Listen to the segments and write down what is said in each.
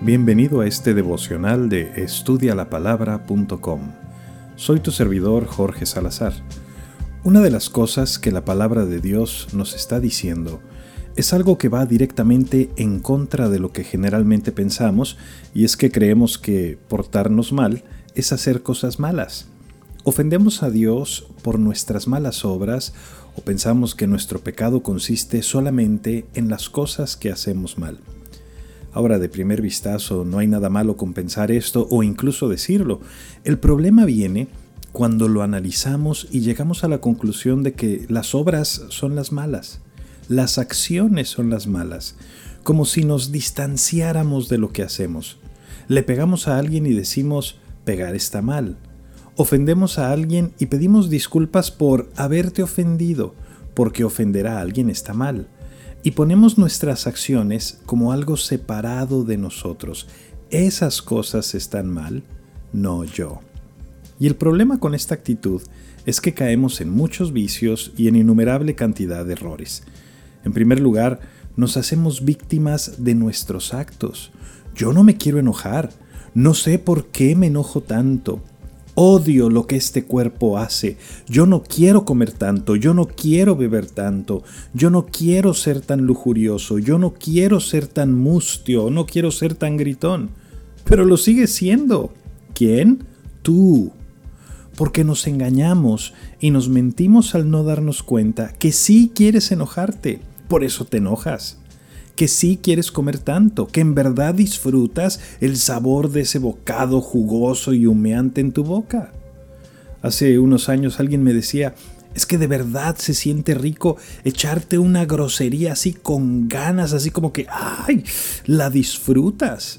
Bienvenido a este devocional de estudialapalabra.com. Soy tu servidor Jorge Salazar. Una de las cosas que la palabra de Dios nos está diciendo es algo que va directamente en contra de lo que generalmente pensamos y es que creemos que portarnos mal es hacer cosas malas. Ofendemos a Dios por nuestras malas obras o pensamos que nuestro pecado consiste solamente en las cosas que hacemos mal. Ahora, de primer vistazo, no hay nada malo con pensar esto o incluso decirlo. El problema viene cuando lo analizamos y llegamos a la conclusión de que las obras son las malas, las acciones son las malas, como si nos distanciáramos de lo que hacemos. Le pegamos a alguien y decimos, pegar está mal. Ofendemos a alguien y pedimos disculpas por haberte ofendido, porque ofender a alguien está mal y ponemos nuestras acciones como algo separado de nosotros. Esas cosas están mal, no yo. Y el problema con esta actitud es que caemos en muchos vicios y en innumerable cantidad de errores. En primer lugar, nos hacemos víctimas de nuestros actos. Yo no me quiero enojar, no sé por qué me enojo tanto, Odio lo que este cuerpo hace. Yo no quiero comer tanto, yo no quiero beber tanto, yo no quiero ser tan lujurioso, yo no quiero ser tan mustio, no quiero ser tan gritón. Pero lo sigue siendo. ¿Quién? Tú. Porque nos engañamos y nos mentimos al no darnos cuenta que sí quieres enojarte. Por eso te enojas que sí quieres comer tanto, que en verdad disfrutas el sabor de ese bocado jugoso y humeante en tu boca. Hace unos años alguien me decía, es que de verdad se siente rico echarte una grosería así con ganas, así como que, ¡ay! La disfrutas.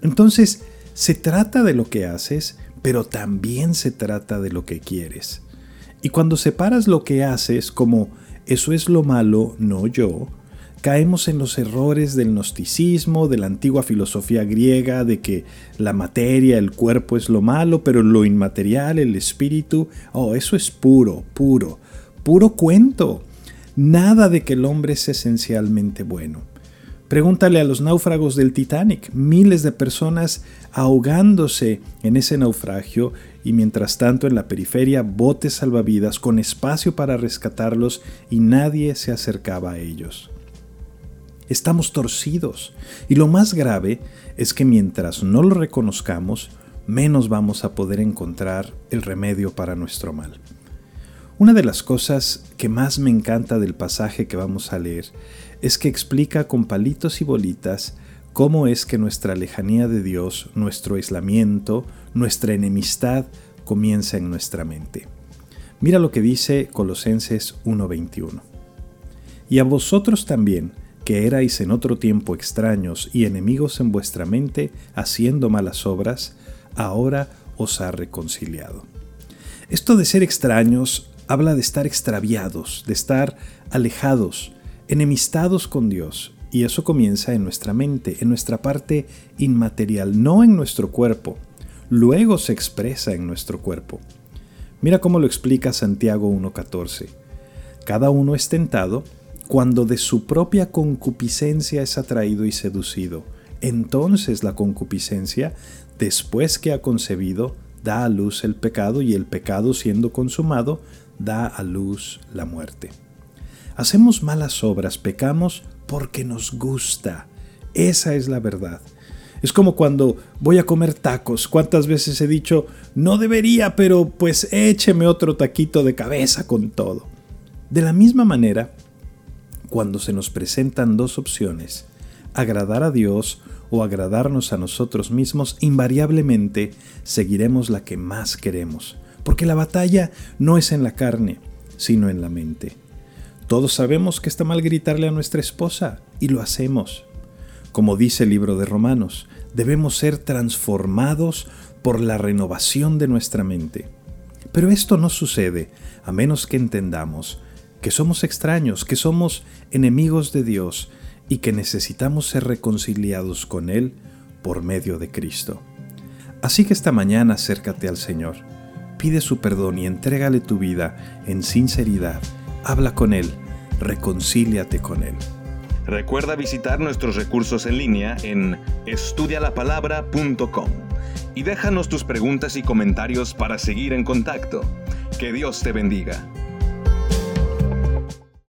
Entonces, se trata de lo que haces, pero también se trata de lo que quieres. Y cuando separas lo que haces como, eso es lo malo, no yo, caemos en los errores del gnosticismo, de la antigua filosofía griega, de que la materia, el cuerpo es lo malo, pero lo inmaterial, el espíritu, oh, eso es puro, puro, puro cuento. Nada de que el hombre es esencialmente bueno. Pregúntale a los náufragos del Titanic, miles de personas ahogándose en ese naufragio y mientras tanto en la periferia botes salvavidas con espacio para rescatarlos y nadie se acercaba a ellos estamos torcidos. Y lo más grave es que mientras no lo reconozcamos, menos vamos a poder encontrar el remedio para nuestro mal. Una de las cosas que más me encanta del pasaje que vamos a leer es que explica con palitos y bolitas cómo es que nuestra lejanía de Dios, nuestro aislamiento, nuestra enemistad comienza en nuestra mente. Mira lo que dice Colosenses 1:21. Y a vosotros también, que erais en otro tiempo extraños y enemigos en vuestra mente, haciendo malas obras, ahora os ha reconciliado. Esto de ser extraños habla de estar extraviados, de estar alejados, enemistados con Dios, y eso comienza en nuestra mente, en nuestra parte inmaterial, no en nuestro cuerpo. Luego se expresa en nuestro cuerpo. Mira cómo lo explica Santiago 1.14. Cada uno es tentado cuando de su propia concupiscencia es atraído y seducido. Entonces la concupiscencia, después que ha concebido, da a luz el pecado y el pecado siendo consumado, da a luz la muerte. Hacemos malas obras, pecamos porque nos gusta. Esa es la verdad. Es como cuando voy a comer tacos. ¿Cuántas veces he dicho, no debería, pero pues écheme otro taquito de cabeza con todo? De la misma manera, cuando se nos presentan dos opciones, agradar a Dios o agradarnos a nosotros mismos, invariablemente seguiremos la que más queremos, porque la batalla no es en la carne, sino en la mente. Todos sabemos que está mal gritarle a nuestra esposa, y lo hacemos. Como dice el libro de Romanos, debemos ser transformados por la renovación de nuestra mente. Pero esto no sucede a menos que entendamos que somos extraños, que somos enemigos de Dios y que necesitamos ser reconciliados con Él por medio de Cristo. Así que esta mañana acércate al Señor, pide su perdón y entrégale tu vida en sinceridad, habla con Él, reconcíliate con Él. Recuerda visitar nuestros recursos en línea en estudialapalabra.com y déjanos tus preguntas y comentarios para seguir en contacto. Que Dios te bendiga.